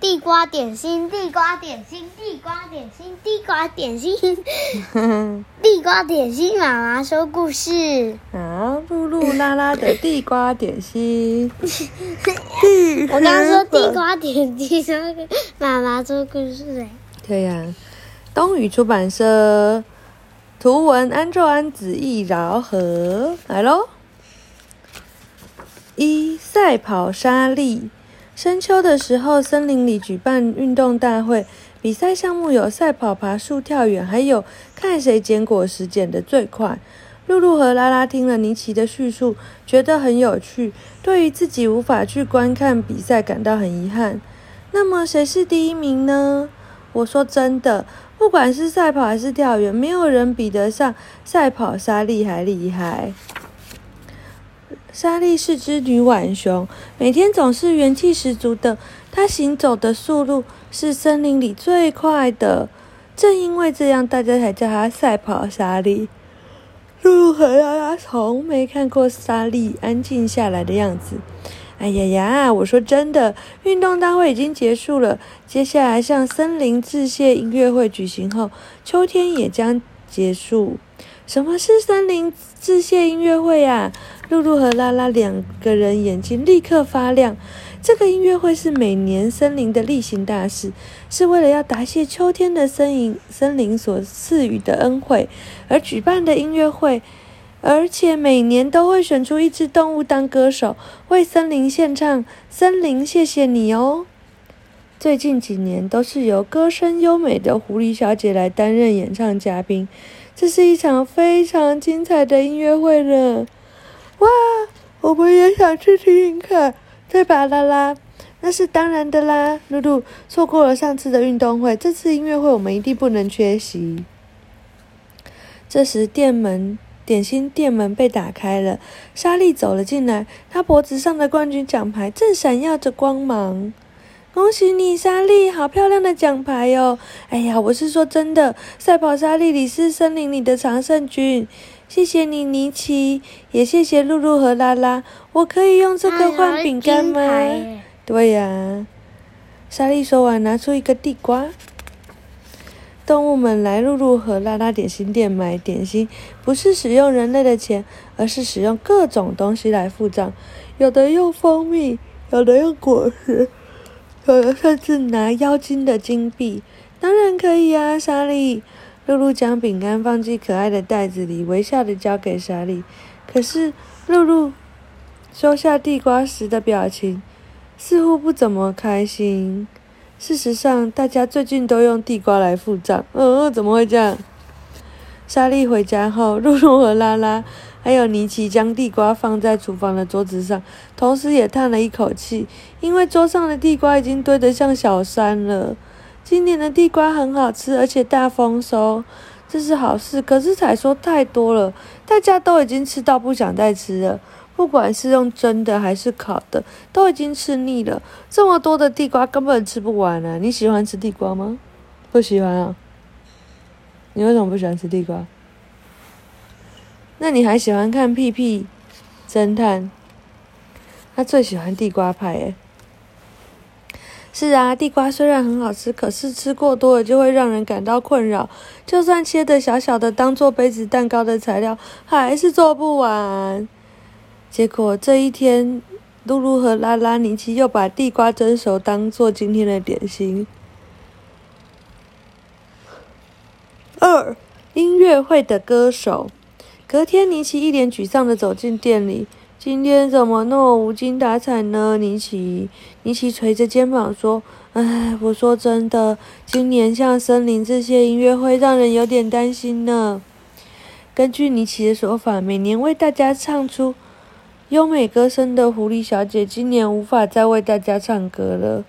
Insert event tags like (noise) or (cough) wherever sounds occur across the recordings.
地瓜点心，地瓜点心，地瓜点心，地瓜点心，(laughs) 地瓜点心。妈妈说故事。啊，露露拉拉的地瓜点心。(laughs) 我刚刚说地瓜点心，说妈妈说故事。对呀，东宇出版社，图文安卓安子易饶和来喽。一赛跑沙粒。深秋的时候，森林里举办运动大会，比赛项目有赛跑、爬树、跳远，还有看谁捡果实捡得最快。露露和拉拉听了尼奇的叙述，觉得很有趣，对于自己无法去观看比赛感到很遗憾。那么谁是第一名呢？我说真的，不管是赛跑还是跳远，没有人比得上赛跑沙利还厉害。莎莉是只女浣熊，每天总是元气十足的。她行走的速度是森林里最快的，正因为这样，大家才叫她赛跑莎莉。露露和拉拉从没看过莎莉安静下来的样子。哎呀呀！我说真的，运动大会已经结束了，接下来向森林致谢音乐会举行后，秋天也将结束。什么是森林致谢音乐会呀？露露和拉拉两个人眼睛立刻发亮。这个音乐会是每年森林的例行大事，是为了要答谢秋天的森林森林所赐予的恩惠而举办的音乐会。而且每年都会选出一只动物当歌手，为森林献唱《森林谢谢你》哦。最近几年都是由歌声优美的狐狸小姐来担任演唱嘉宾。这是一场非常精彩的音乐会呢！哇，我们也想去听听看，对吧，拉拉？那是当然的啦，露露错过了上次的运动会，这次音乐会我们一定不能缺席。这时，店门点心店门被打开了，莎莉走了进来，她脖子上的冠军奖牌正闪耀着光芒。恭喜你，莎莉，好漂亮的奖牌哦！哎呀，我是说真的，赛跑莎莉，你是森林里的常胜军。谢谢你，尼奇，也谢谢露露和拉拉。我可以用这个换饼干吗？对呀。莎莉说完，拿出一个地瓜。动物们来露露和拉拉点心店买点心，不是使用人类的钱，而是使用各种东西来付账。有的用蜂蜜，有的用果实。有人甚至拿妖精的金币，当然可以啊，莎莉。露露将饼干放进可爱的袋子里，微笑的交给莎莉。可是露露收下地瓜时的表情似乎不怎么开心。事实上，大家最近都用地瓜来付账。嗯，怎么会这样？莎莉回家后，露露和拉拉。还有尼奇将地瓜放在厨房的桌子上，同时也叹了一口气，因为桌上的地瓜已经堆得像小山了。今年的地瓜很好吃，而且大丰收，这是好事。可是采收太多了，大家都已经吃到不想再吃了。不管是用蒸的还是烤的，都已经吃腻了。这么多的地瓜根本吃不完啊！你喜欢吃地瓜吗？不喜欢啊。你为什么不喜欢吃地瓜？那你还喜欢看屁屁侦探？他最喜欢地瓜派诶。是啊，地瓜虽然很好吃，可是吃过多了就会让人感到困扰。就算切的小小的，当做杯子蛋糕的材料，还是做不完。结果这一天，露露和拉拉尼奇又把地瓜蒸熟当做今天的点心。二音乐会的歌手。隔天，尼奇一脸沮丧的走进店里。今天怎么那么无精打采呢？尼奇，尼奇垂着肩膀说：“唉，我说真的，今年像森林这些音乐会让人有点担心呢。”根据尼奇的说法，每年为大家唱出优美歌声的狐狸小姐，今年无法再为大家唱歌了。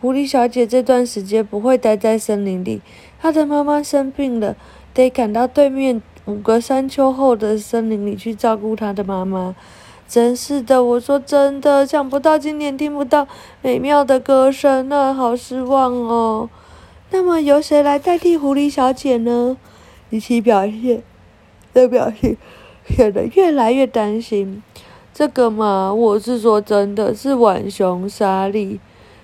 狐狸小姐这段时间不会待在森林里，她的妈妈生病了，得赶到对面。五个山丘后的森林里去照顾他的妈妈，真是的，我说真的，想不到今年听不到美妙的歌声了，好失望哦。那么由谁来代替狐狸小姐呢？一起表现的表现显得越来越担心。这个嘛，我是说真的，是浣熊莎莉。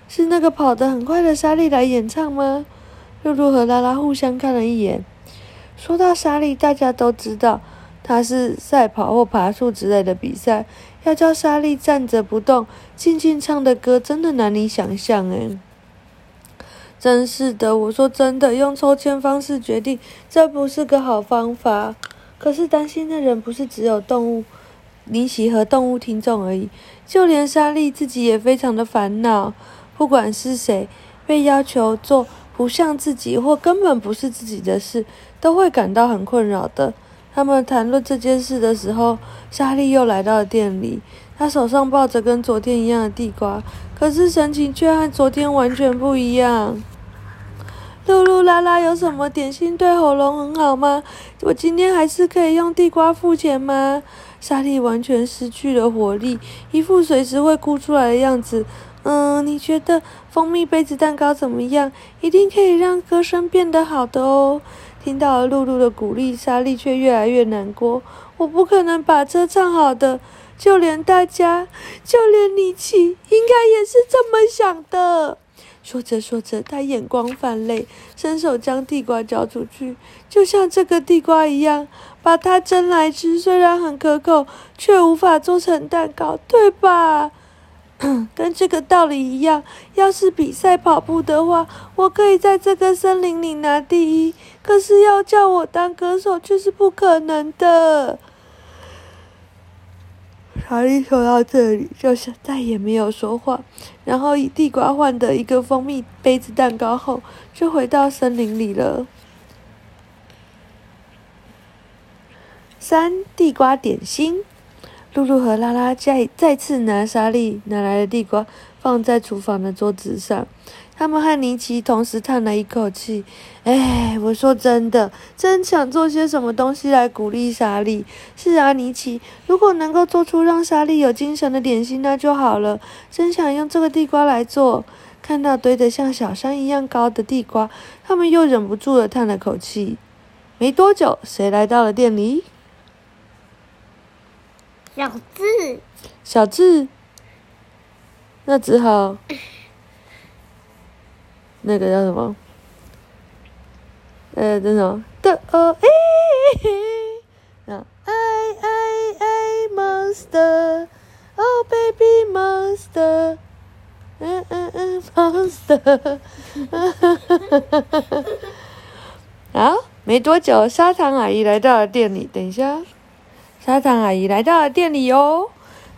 是那个跑得很快的莎莉来演唱吗？露露和拉拉互相看了一眼。说到莎莉，大家都知道她是赛跑或爬树之类的比赛。要叫莎莉站着不动，静静唱的歌，真的难以想象诶。真是的，我说真的，用抽签方式决定，这不是个好方法。可是担心的人不是只有动物尼奇和动物听众而已，就连莎莉自己也非常的烦恼。不管是谁被要求做不像自己或根本不是自己的事，都会感到很困扰的。他们谈论这件事的时候，莎莉又来到了店里。她手上抱着跟昨天一样的地瓜，可是神情却和昨天完全不一样。噜噜啦啦有什么点心对喉咙很好吗？我今天还是可以用地瓜付钱吗？莎莉完全失去了活力，一副随时会哭出来的样子。嗯，你觉得蜂蜜杯子蛋糕怎么样？一定可以让歌声变得好的哦。听到了露露的鼓励，莎莉却越来越难过。我不可能把车唱好的，就连大家，就连尼奇，应该也是这么想的。说着说着，他眼光泛泪，伸手将地瓜交出去，就像这个地瓜一样，把它蒸来吃，虽然很可口，却无法做成蛋糕，对吧？(clears throat) 跟这个道理一样，要是比赛跑步的话，我可以在这个森林里拿第一。可是要叫我当歌手却是不可能的。查理说到这里，就是再也没有说话。然后以地瓜换的一个蜂蜜杯子蛋糕后，就回到森林里了。三地瓜点心，露露和拉拉再再次拿莎莉拿来的地瓜放在厨房的桌子上。他们和尼奇同时叹了一口气。哎，我说真的，真想做些什么东西来鼓励莎莉。是啊，尼奇，如果能够做出让莎莉有精神的点心，那就好了。真想用这个地瓜来做。看到堆得像小山一样高的地瓜，他们又忍不住的叹了口气。没多久，谁来到了店里？小智。小智。那只好。(laughs) 那个叫什么？呃，那种的哦，哎，啊，I I I monster，Oh baby monster，嗯嗯嗯，monster，哈哈哈哈哈哈！(laughs) (laughs) 好，没多久，砂糖阿姨来到了店里。等一下，砂糖阿姨来到了店里哦。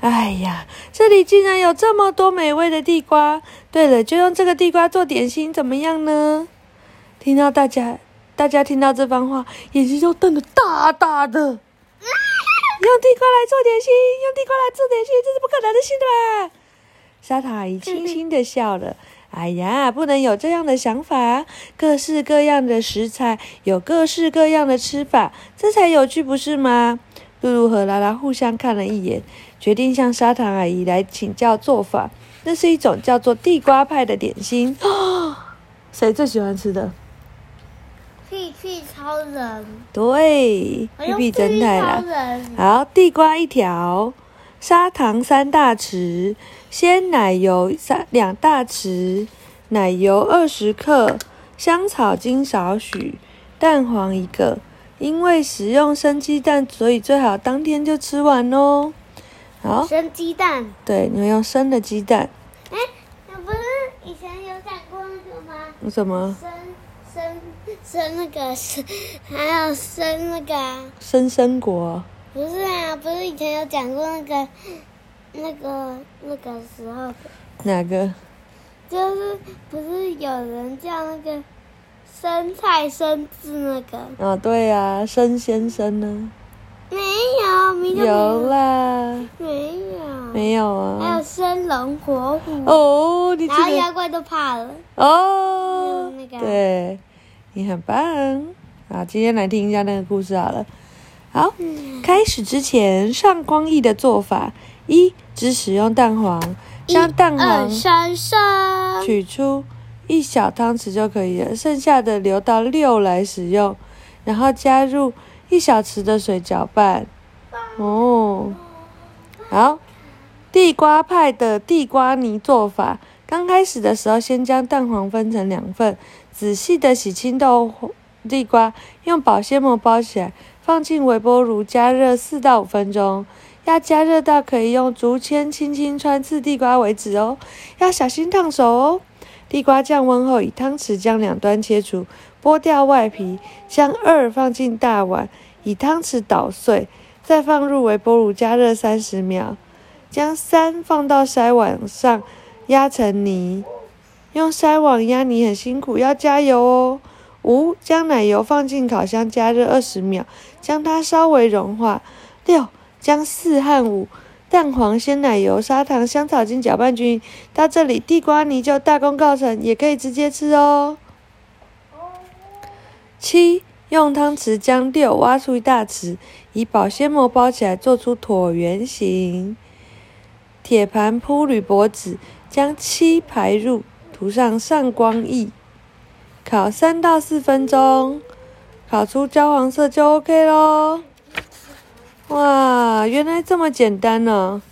哎呀，这里竟然有这么多美味的地瓜！对了，就用这个地瓜做点心，怎么样呢？听到大家，大家听到这番话，眼睛都瞪得大大的。(laughs) 用地瓜来做点心，用地瓜来做点心，这是不可能的事吧？沙塔阿姨轻轻的笑了。哎呀，不能有这样的想法！各式各样的食材，有各式各样的吃法，这才有趣，不是吗？露露和拉拉互相看了一眼，决定向砂糖阿姨来请教做法。那是一种叫做地瓜派的点心。哦 (gasps) 谁最喜欢吃的？屁屁超人。对，屁屁侦探啦。好，地瓜一条，砂糖三大匙，鲜奶油三两大匙，奶油二十克，香草精少许，蛋黄一个。因为使用生鸡蛋，所以最好当天就吃完哦。好，生鸡蛋。对，你们用生的鸡蛋。哎，那不是以前有讲过那个吗？什么？生生生那个生，还有生那个。生生果。不是啊，不是以前有讲过那个那个那个时候。哪个？就是不是有人叫那个。生菜生字那个啊，对呀，生先生呢？没有，有啦，没有，没有啊。还有生龙活虎哦，然后妖怪都怕了哦。那个，对，你很棒啊！今天来听一下那个故事好了。好，开始之前上光义的做法：一，只使用蛋黄，将蛋黄取出。一小汤匙就可以了，剩下的留到六来使用，然后加入一小匙的水搅拌。哦，好，地瓜派的地瓜泥做法，刚开始的时候，先将蛋黄分成两份，仔细的洗清豆地瓜，用保鲜膜包起来，放进微波炉加热四到五分钟。要加热到可以用竹签轻轻穿刺地瓜为止哦，要小心烫手哦。地瓜降温后，以汤匙将两端切除，剥掉外皮，将二放进大碗，以汤匙捣碎，再放入微波炉加热三十秒。将三放到筛网上压成泥，用筛网压泥很辛苦，要加油哦。五将奶油放进烤箱加热二十秒，将它稍微融化。六将四和五蛋黄、鲜奶油、砂糖、香草精搅拌均匀。到这里，地瓜泥就大功告成，也可以直接吃哦。七用汤匙将六挖出一大匙，以保鲜膜包起来，做出椭圆形。铁盘铺铝箔纸，将七排入，涂上上光液，烤三到四分钟，烤出焦黄色就 OK 咯。哇，原来这么简单呢！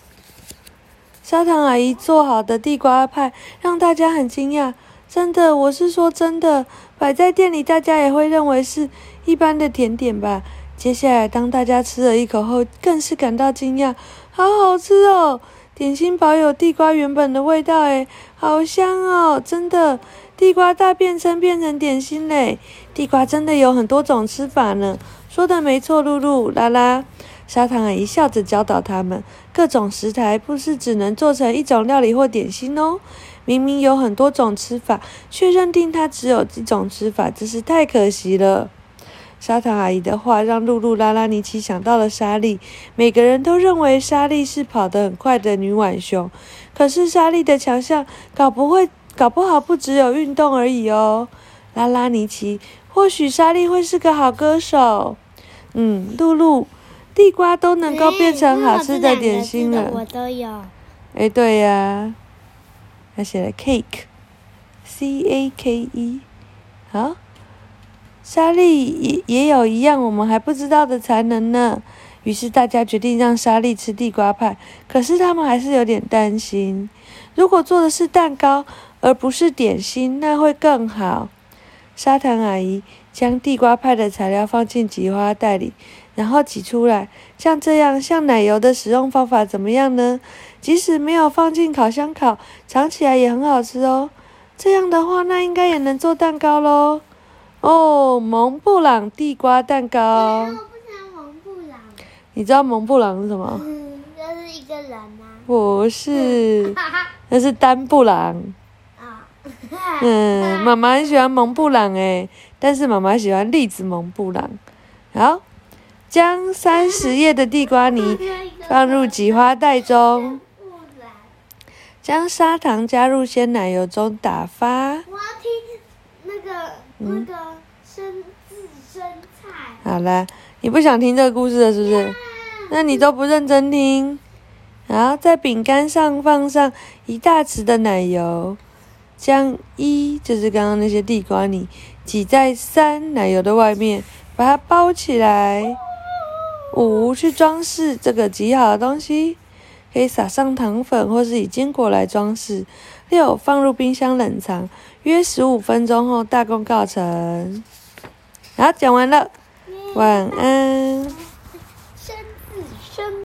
砂糖阿姨做好的地瓜派让大家很惊讶，真的，我是说真的，摆在店里大家也会认为是一般的甜点吧。接下来，当大家吃了一口后，更是感到惊讶，好好吃哦！点心保有地瓜原本的味道，诶，好香哦！真的，地瓜大变身变成点心嘞！地瓜真的有很多种吃法呢。说的没错，露露、拉拉。砂糖阿姨笑着教导他们，各种食材不是只能做成一种料理或点心哦。明明有很多种吃法，却认定它只有一种吃法，真是太可惜了。砂糖阿姨的话让露露、拉拉、尼奇想到了莎莉。每个人都认为莎莉是跑得很快的女浣熊，可是莎莉的强项搞不会，搞不好不只有运动而已哦。拉拉、尼奇，或许莎莉会是个好歌手。嗯，露露。地瓜都能够变成好吃的点心了。我都有。哎，对呀，他写了 cake，c a k e，好。莎莉也也有一样我们还不知道的才能呢。于是大家决定让莎莉吃地瓜派，可是他们还是有点担心，如果做的是蛋糕而不是点心，那会更好。砂糖阿姨将地瓜派的材料放进挤花袋里。然后挤出来，像这样，像奶油的使用方法怎么样呢？即使没有放进烤箱烤，尝起来也很好吃哦。这样的话，那应该也能做蛋糕喽。哦，蒙布朗地瓜蛋糕。我不蒙布朗。你知道蒙布朗是什么？嗯，那是一个人啊。不是，那是丹布朗。啊。嗯，妈妈很喜欢蒙布朗诶，但是妈妈喜欢栗子蒙布朗。好。将三十页的地瓜泥放入挤花袋中，将砂糖加入鲜奶油中打发。我要听那个那个生自生菜。好了，你不想听这个故事了是不是？那你都不认真听。然后在饼干上放上一大匙的奶油，将一就是刚刚那些地瓜泥挤在三奶油的外面，把它包起来。五去装饰这个极好的东西，可以撒上糖粉，或是以坚果来装饰。六放入冰箱冷藏，约十五分钟后大功告成。好，讲完了，晚安。